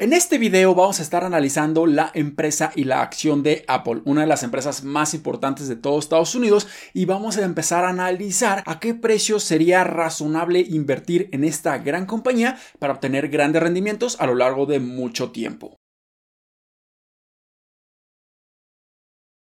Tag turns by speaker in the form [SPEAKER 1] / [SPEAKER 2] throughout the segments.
[SPEAKER 1] En este video vamos a estar analizando la empresa y la acción de Apple, una de las empresas más importantes de todo Estados Unidos, y vamos a empezar a analizar a qué precio sería razonable invertir en esta gran compañía para obtener grandes rendimientos a lo largo de mucho tiempo.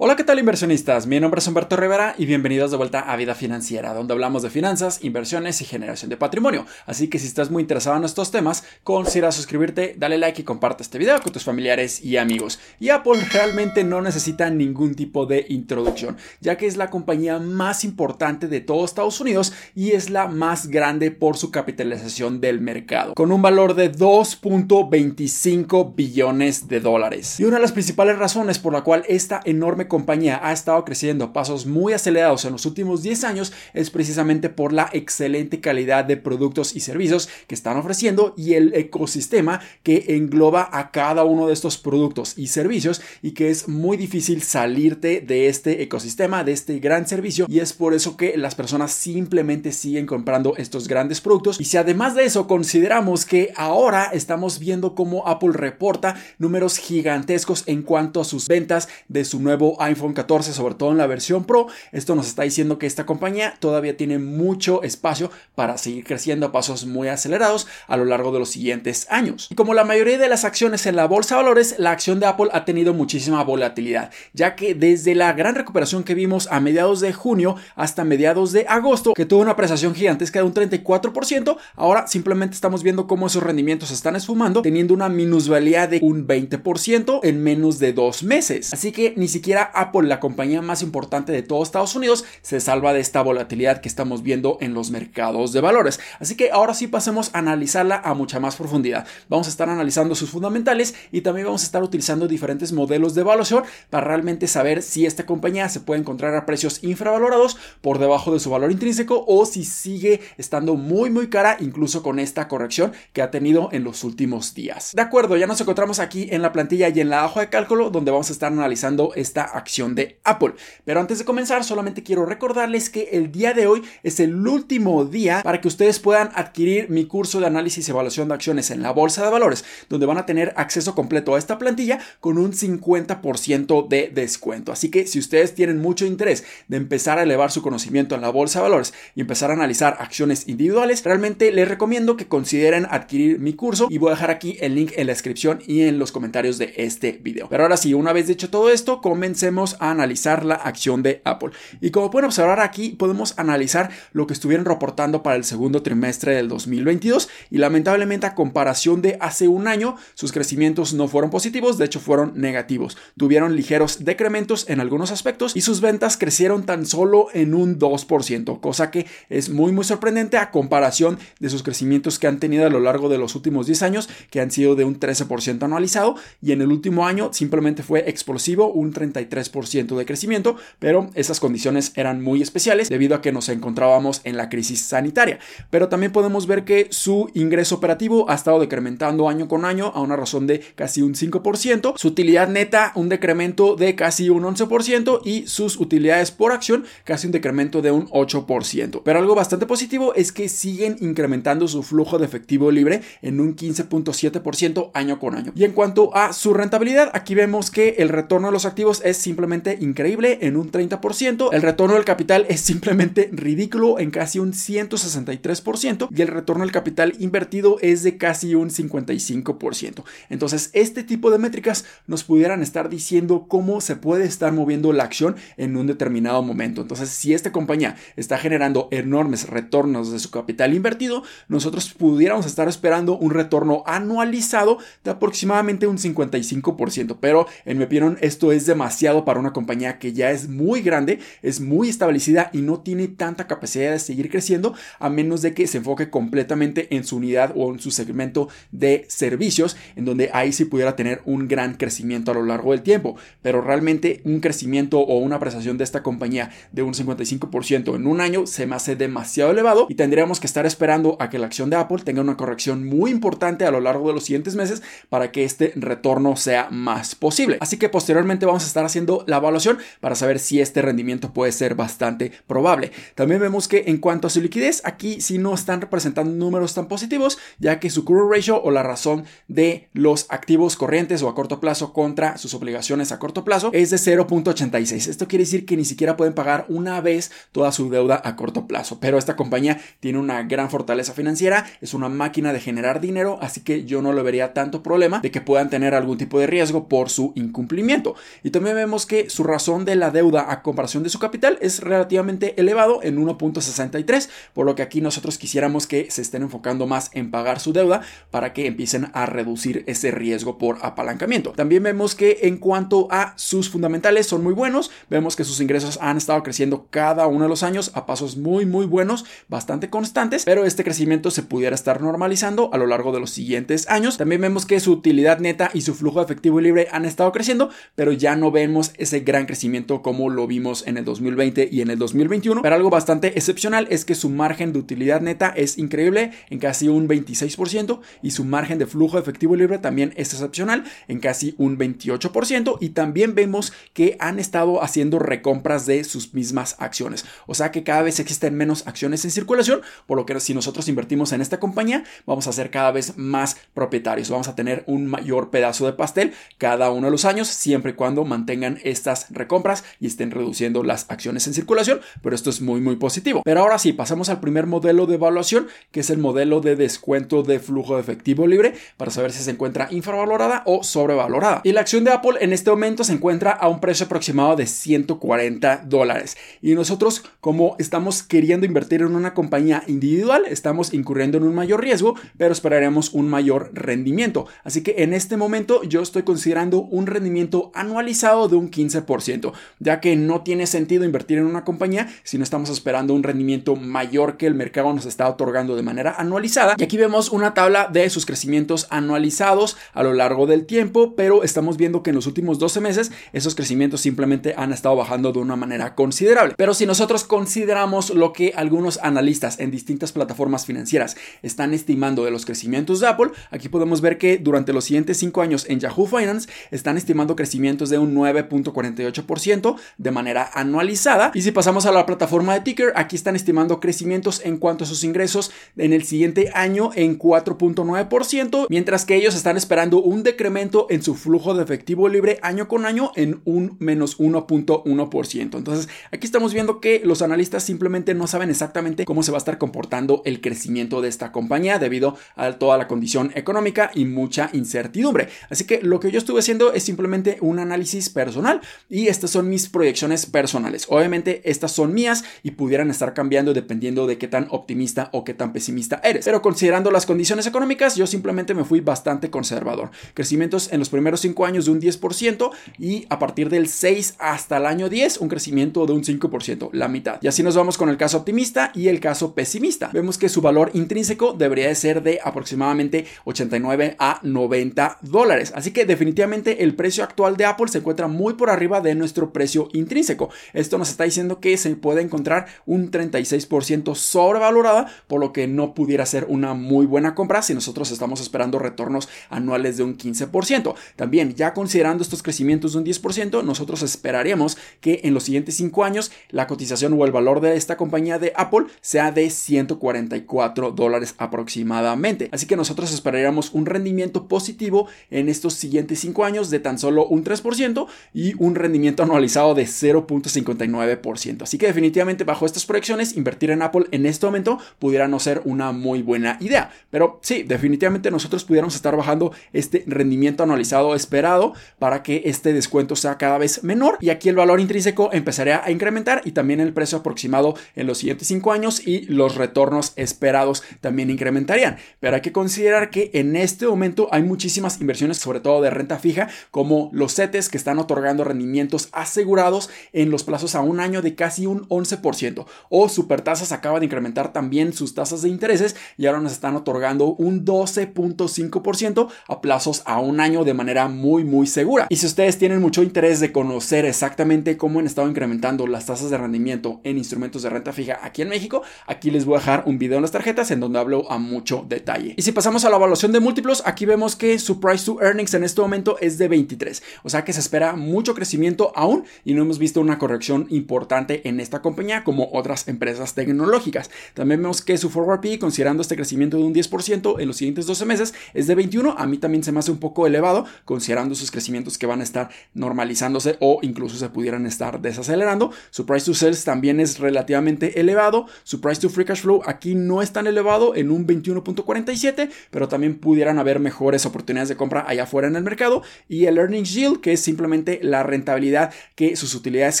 [SPEAKER 1] Hola, ¿qué tal inversionistas? Mi nombre es Humberto Rivera y bienvenidos de vuelta a Vida Financiera, donde hablamos de finanzas, inversiones y generación de patrimonio. Así que si estás muy interesado en estos temas, considera suscribirte, dale like y comparte este video con tus familiares y amigos. Y Apple realmente no necesita ningún tipo de introducción, ya que es la compañía más importante de todo Estados Unidos y es la más grande por su capitalización del mercado, con un valor de 2.25 billones de dólares. Y una de las principales razones por la cual esta enorme compañía ha estado creciendo a pasos muy acelerados en los últimos 10 años es precisamente por la excelente calidad de productos y servicios que están ofreciendo y el ecosistema que engloba a cada uno de estos productos y servicios y que es muy difícil salirte de este ecosistema, de este gran servicio y es por eso que las personas simplemente siguen comprando estos grandes productos y si además de eso consideramos que ahora estamos viendo cómo Apple reporta números gigantescos en cuanto a sus ventas de su nuevo iPhone 14, sobre todo en la versión Pro. Esto nos está diciendo que esta compañía todavía tiene mucho espacio para seguir creciendo a pasos muy acelerados a lo largo de los siguientes años. Y como la mayoría de las acciones en la bolsa de valores, la acción de Apple ha tenido muchísima volatilidad, ya que desde la gran recuperación que vimos a mediados de junio hasta mediados de agosto, que tuvo una apreciación gigantesca de un 34%, ahora simplemente estamos viendo cómo esos rendimientos se están esfumando, teniendo una minusvalía de un 20% en menos de dos meses. Así que ni siquiera Apple, la compañía más importante de todo Estados Unidos, se salva de esta volatilidad que estamos viendo en los mercados de valores. Así que ahora sí pasemos a analizarla a mucha más profundidad. Vamos a estar analizando sus fundamentales y también vamos a estar utilizando diferentes modelos de evaluación para realmente saber si esta compañía se puede encontrar a precios infravalorados por debajo de su valor intrínseco o si sigue estando muy muy cara incluso con esta corrección que ha tenido en los últimos días. De acuerdo, ya nos encontramos aquí en la plantilla y en la hoja de cálculo donde vamos a estar analizando esta acción de Apple. Pero antes de comenzar, solamente quiero recordarles que el día de hoy es el último día para que ustedes puedan adquirir mi curso de análisis y evaluación de acciones en la bolsa de valores, donde van a tener acceso completo a esta plantilla con un 50% de descuento. Así que si ustedes tienen mucho interés de empezar a elevar su conocimiento en la bolsa de valores y empezar a analizar acciones individuales, realmente les recomiendo que consideren adquirir mi curso y voy a dejar aquí el link en la descripción y en los comentarios de este video. Pero ahora sí, una vez dicho todo esto, comencemos a analizar la acción de Apple. Y como pueden observar aquí, podemos analizar lo que estuvieron reportando para el segundo trimestre del 2022 y lamentablemente a comparación de hace un año, sus crecimientos no fueron positivos, de hecho fueron negativos. Tuvieron ligeros decrementos en algunos aspectos y sus ventas crecieron tan solo en un 2%, cosa que es muy muy sorprendente a comparación de sus crecimientos que han tenido a lo largo de los últimos 10 años, que han sido de un 13% anualizado y en el último año simplemente fue explosivo, un 33 3% de crecimiento, pero esas condiciones eran muy especiales debido a que nos encontrábamos en la crisis sanitaria. Pero también podemos ver que su ingreso operativo ha estado decrementando año con año a una razón de casi un 5%, su utilidad neta un decremento de casi un 11% y sus utilidades por acción casi un decremento de un 8%. Pero algo bastante positivo es que siguen incrementando su flujo de efectivo libre en un 15.7% año con año. Y en cuanto a su rentabilidad, aquí vemos que el retorno de los activos es simplemente increíble en un 30%, el retorno del capital es simplemente ridículo en casi un 163% y el retorno del capital invertido es de casi un 55%. Entonces, este tipo de métricas nos pudieran estar diciendo cómo se puede estar moviendo la acción en un determinado momento. Entonces, si esta compañía está generando enormes retornos de su capital invertido, nosotros pudiéramos estar esperando un retorno anualizado de aproximadamente un 55%, pero en mi opinión esto es demasiado para una compañía que ya es muy grande, es muy establecida y no tiene tanta capacidad de seguir creciendo a menos de que se enfoque completamente en su unidad o en su segmento de servicios, en donde ahí sí pudiera tener un gran crecimiento a lo largo del tiempo. Pero realmente un crecimiento o una apreciación de esta compañía de un 55% en un año se me hace demasiado elevado y tendríamos que estar esperando a que la acción de Apple tenga una corrección muy importante a lo largo de los siguientes meses para que este retorno sea más posible. Así que posteriormente vamos a estar haciendo la evaluación para saber si este rendimiento puede ser bastante probable. También vemos que en cuanto a su liquidez, aquí sí no están representando números tan positivos, ya que su current ratio o la razón de los activos corrientes o a corto plazo contra sus obligaciones a corto plazo es de 0.86. Esto quiere decir que ni siquiera pueden pagar una vez toda su deuda a corto plazo, pero esta compañía tiene una gran fortaleza financiera, es una máquina de generar dinero, así que yo no lo vería tanto problema de que puedan tener algún tipo de riesgo por su incumplimiento. Y también vemos que su razón de la deuda a comparación de su capital es relativamente elevado en 1.63, por lo que aquí nosotros quisiéramos que se estén enfocando más en pagar su deuda para que empiecen a reducir ese riesgo por apalancamiento. También vemos que en cuanto a sus fundamentales son muy buenos, vemos que sus ingresos han estado creciendo cada uno de los años a pasos muy muy buenos, bastante constantes, pero este crecimiento se pudiera estar normalizando a lo largo de los siguientes años. También vemos que su utilidad neta y su flujo efectivo libre han estado creciendo, pero ya no vemos ese gran crecimiento como lo vimos en el 2020 y en el 2021. Pero algo bastante excepcional es que su margen de utilidad neta es increíble en casi un 26% y su margen de flujo efectivo libre también es excepcional en casi un 28% y también vemos que han estado haciendo recompras de sus mismas acciones. O sea que cada vez existen menos acciones en circulación, por lo que si nosotros invertimos en esta compañía, vamos a ser cada vez más propietarios, vamos a tener un mayor pedazo de pastel cada uno de los años, siempre y cuando mantengan estas recompras y estén reduciendo las acciones en circulación, pero esto es muy muy positivo. Pero ahora sí, pasamos al primer modelo de evaluación, que es el modelo de descuento de flujo de efectivo libre, para saber si se encuentra infravalorada o sobrevalorada. Y la acción de Apple en este momento se encuentra a un precio aproximado de 140 dólares. Y nosotros, como estamos queriendo invertir en una compañía individual, estamos incurriendo en un mayor riesgo, pero esperaremos un mayor rendimiento. Así que en este momento yo estoy considerando un rendimiento anualizado de un 15%, ya que no tiene sentido invertir en una compañía si no estamos esperando un rendimiento mayor que el mercado nos está otorgando de manera anualizada. Y aquí vemos una tabla de sus crecimientos anualizados a lo largo del tiempo, pero estamos viendo que en los últimos 12 meses esos crecimientos simplemente han estado bajando de una manera considerable. Pero si nosotros consideramos lo que algunos analistas en distintas plataformas financieras están estimando de los crecimientos de Apple, aquí podemos ver que durante los siguientes 5 años en Yahoo Finance están estimando crecimientos de un 9.48% de manera anualizada. Y si pasamos a la plataforma de Ticker, aquí están estimando crecimientos en cuanto a sus ingresos en el siguiente año en 4.9%, mientras que ellos están esperando un decremento en su flujo de efectivo libre año con año en un menos 1.1%. Entonces, aquí estamos viendo que los analistas simplemente no saben exactamente cómo se va a estar comportando el crecimiento de esta compañía debido a toda la condición económica y mucha incertidumbre. Así que lo que yo estuve haciendo es simplemente un análisis personal y estas son mis proyecciones personales. Obviamente estas son mías y pudieran estar cambiando dependiendo de qué tan optimista o qué tan pesimista eres. Pero considerando las condiciones económicas, yo simplemente me fui bastante conservador. Crecimientos en los primeros 5 años de un 10% y a partir del 6 hasta el año 10 un crecimiento de un 5%, la mitad. Y así nos vamos con el caso optimista y el caso pesimista. Vemos que su valor intrínseco debería de ser de aproximadamente 89 a 90 dólares. Así que definitivamente el precio actual de Apple se encuentra muy por arriba de nuestro precio intrínseco. Esto nos está diciendo que se puede encontrar un 36% sobrevalorada, por lo que no pudiera ser una muy buena compra si nosotros estamos esperando retornos anuales de un 15%. También, ya considerando estos crecimientos de un 10%, nosotros esperaríamos que en los siguientes 5 años la cotización o el valor de esta compañía de Apple sea de 144 dólares aproximadamente. Así que nosotros esperaríamos un rendimiento positivo en estos siguientes 5 años de tan solo un 3% y un rendimiento anualizado de 0.59%. Así que definitivamente bajo estas proyecciones, invertir en Apple en este momento pudiera no ser una muy buena idea. Pero sí, definitivamente nosotros pudiéramos estar bajando este rendimiento anualizado esperado para que este descuento sea cada vez menor y aquí el valor intrínseco empezaría a incrementar y también el precio aproximado en los siguientes 5 años y los retornos esperados también incrementarían. Pero hay que considerar que en este momento hay muchísimas inversiones, sobre todo de renta fija, como los CETES que están otorgando rendimientos asegurados en los plazos a un año de casi un 11%. O Supertasas acaba de incrementar también sus tasas de intereses y ahora nos están otorgando un 12.5% a plazos a un año de manera muy muy segura. Y si ustedes tienen mucho interés de conocer exactamente cómo han estado incrementando las tasas de rendimiento en instrumentos de renta fija aquí en México, aquí les voy a dejar un video en las tarjetas en donde hablo a mucho detalle. Y si pasamos a la evaluación de múltiplos, aquí vemos que su price to earnings en este momento es de 23, o sea que se espera mucho crecimiento aún y no hemos visto una corrección importante en esta compañía como otras empresas tecnológicas. También vemos que su forward P, considerando este crecimiento de un 10% en los siguientes 12 meses, es de 21. A mí también se me hace un poco elevado, considerando sus crecimientos que van a estar normalizándose o incluso se pudieran estar desacelerando. Su price to sales también es relativamente elevado. Su price to free cash flow aquí no es tan elevado en un 21.47, pero también pudieran haber mejores oportunidades de compra allá afuera en el mercado. Y el earnings yield, que es simplemente la rentabilidad que sus utilidades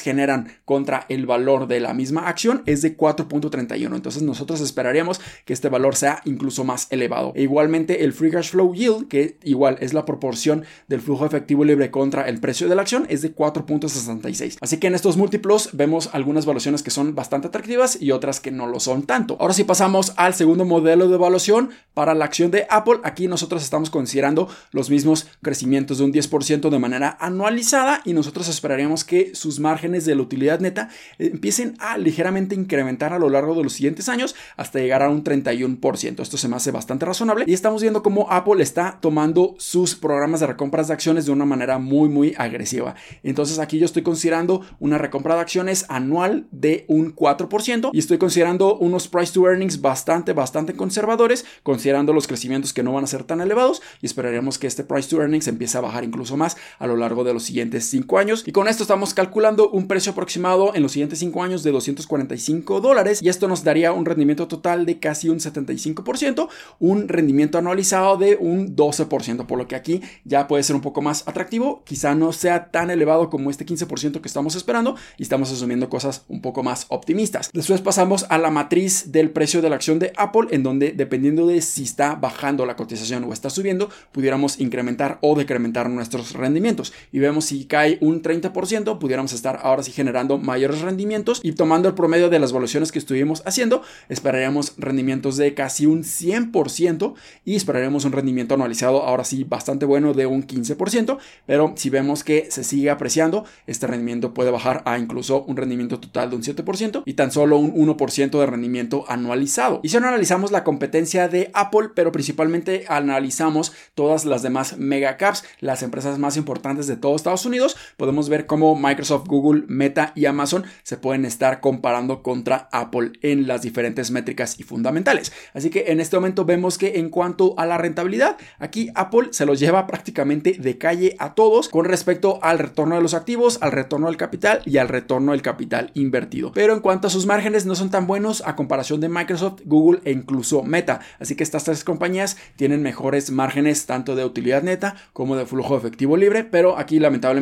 [SPEAKER 1] generan contra el valor de la misma acción, es de 4.31. Entonces nosotros esperaríamos que este valor sea incluso más elevado. E igualmente el free cash flow yield, que igual es la proporción del flujo efectivo libre contra el precio de la acción, es de 4.66. Así que en estos múltiplos vemos algunas valuaciones que son bastante atractivas y otras que no lo son tanto. Ahora sí pasamos al segundo modelo de evaluación para la acción de Apple. Aquí nosotros estamos considerando los mismos crecimientos de un 10% de manera anualizada y nosotros esperaríamos que sus márgenes de la utilidad neta empiecen a ligeramente incrementar a lo largo de los siguientes años hasta llegar a un 31%. Esto se me hace bastante razonable y estamos viendo cómo Apple está tomando sus programas de recompras de acciones de una manera muy muy agresiva. Entonces aquí yo estoy considerando una recompra de acciones anual de un 4% y estoy considerando unos price to earnings bastante bastante conservadores, considerando los crecimientos que no van a ser tan elevados y esperaríamos que este price to earnings empiece a bajar incluso más a lo largo de los siguientes 5 años y con esto estamos calculando un precio aproximado en los siguientes 5 años de 245 dólares y esto nos daría un rendimiento total de casi un 75%, un rendimiento anualizado de un 12%, por lo que aquí ya puede ser un poco más atractivo, quizá no sea tan elevado como este 15% que estamos esperando y estamos asumiendo cosas un poco más optimistas. Después pasamos a la matriz del precio de la acción de Apple, en donde dependiendo de si está bajando la cotización o está subiendo, pudiéramos incrementar o decrementar nuestros rendimientos. Y vemos si cae un 30%, pudiéramos estar ahora sí generando mayores rendimientos y tomando el promedio de las evaluaciones que estuvimos haciendo, esperaríamos rendimientos de casi un 100% y esperaríamos un rendimiento anualizado ahora sí bastante bueno de un 15%, pero si vemos que se sigue apreciando, este rendimiento puede bajar a incluso un rendimiento total de un 7% y tan solo un 1% de rendimiento anualizado. Y si no analizamos la competencia de Apple, pero principalmente analizamos todas las demás megacaps, las empresas más importantes de todo Estados Unidos, podemos ver cómo Microsoft, Google, Meta y Amazon se pueden estar comparando contra Apple en las diferentes métricas y fundamentales. Así que en este momento vemos que en cuanto a la rentabilidad, aquí Apple se los lleva prácticamente de calle a todos con respecto al retorno de los activos, al retorno del capital y al retorno del capital invertido. Pero en cuanto a sus márgenes no son tan buenos a comparación de Microsoft, Google e incluso Meta. Así que estas tres compañías tienen mejores márgenes tanto de utilidad neta como de flujo efectivo libre, pero aquí lamentablemente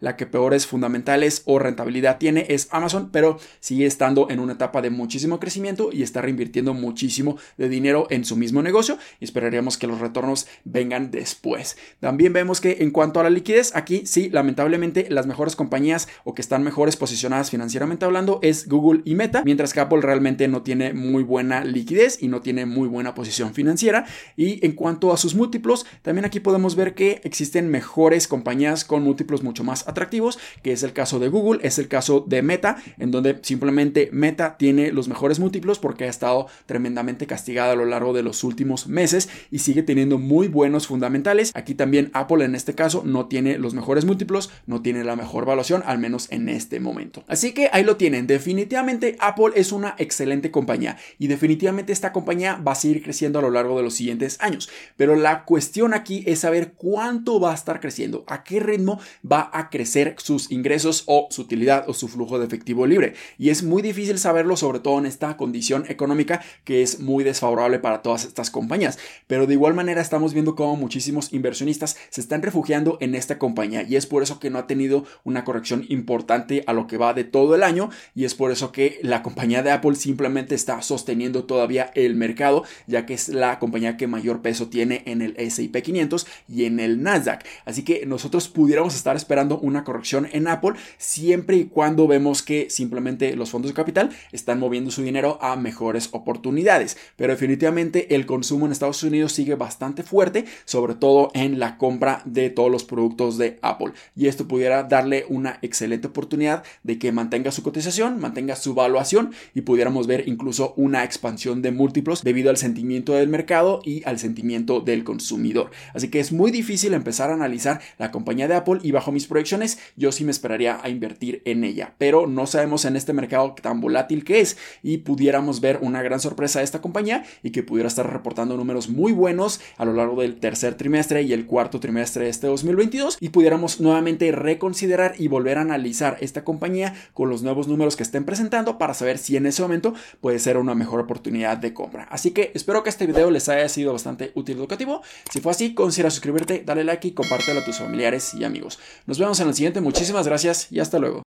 [SPEAKER 1] la que peores fundamentales o rentabilidad tiene es Amazon, pero sigue estando en una etapa de muchísimo crecimiento y está reinvirtiendo muchísimo de dinero en su mismo negocio y esperaríamos que los retornos vengan después. También vemos que en cuanto a la liquidez, aquí sí, lamentablemente las mejores compañías o que están mejores posicionadas financieramente hablando es Google y Meta, mientras que Apple realmente no tiene muy buena liquidez y no tiene muy buena posición financiera. Y en cuanto a sus múltiplos, también aquí podemos ver que existen mejores compañías con múltiplos mucho más atractivos, que es el caso de Google, es el caso de Meta, en donde simplemente Meta tiene los mejores múltiplos porque ha estado tremendamente castigada a lo largo de los últimos meses y sigue teniendo muy buenos fundamentales. Aquí también Apple en este caso no tiene los mejores múltiplos, no tiene la mejor evaluación, al menos en este momento. Así que ahí lo tienen. Definitivamente Apple es una excelente compañía y definitivamente esta compañía va a seguir creciendo a lo largo de los siguientes años. Pero la cuestión aquí es saber cuánto va a estar creciendo, a qué ritmo va a crecer sus ingresos o su utilidad o su flujo de efectivo libre. Y es muy difícil saberlo, sobre todo en esta condición económica que es muy desfavorable para todas estas compañías. Pero de igual manera estamos viendo cómo muchísimos inversionistas se están refugiando en esta compañía y es por eso que no ha tenido una corrección importante a lo que va de todo el año y es por eso que la compañía de Apple simplemente está sosteniendo todavía el mercado ya que es la compañía que mayor peso tiene en el S&P 500 y en el Nasdaq. Así que nosotros pudiéramos estar esperando una corrección en Apple siempre y cuando vemos que simplemente los fondos de capital están moviendo su dinero a mejores oportunidades. Pero definitivamente el consumo en Estados Unidos sigue bastante fuerte, sobre todo en la compra de todos los productos de Apple. Y esto pudiera darle una excelente oportunidad de que mantenga su cotización, mantenga su valuación y pudiéramos ver incluso una expansión de múltiplos debido al sentimiento del mercado y al sentimiento del consumidor. Así que es muy difícil empezar a analizar la compañía de Apple y bajo mis proyecciones, yo sí me esperaría a invertir en ella. Pero no sabemos en este mercado tan volátil que es y pudiéramos ver una gran sorpresa de esta compañía y que pudiera estar reportando números muy buenos a lo largo del tercer trimestre y el cuarto trimestre de este 2022 y pudiéramos nuevamente reconsiderar y volver a analizar esta compañía con los nuevos números que estén presentando para saber si en ese momento puede ser una mejor oportunidad de compra. Así que espero que este video les haya sido bastante útil y educativo. Si fue así, considera suscribirte, dale like y compártelo a tus familiares y amigos. Nos vemos en el siguiente. Muchísimas gracias y hasta luego.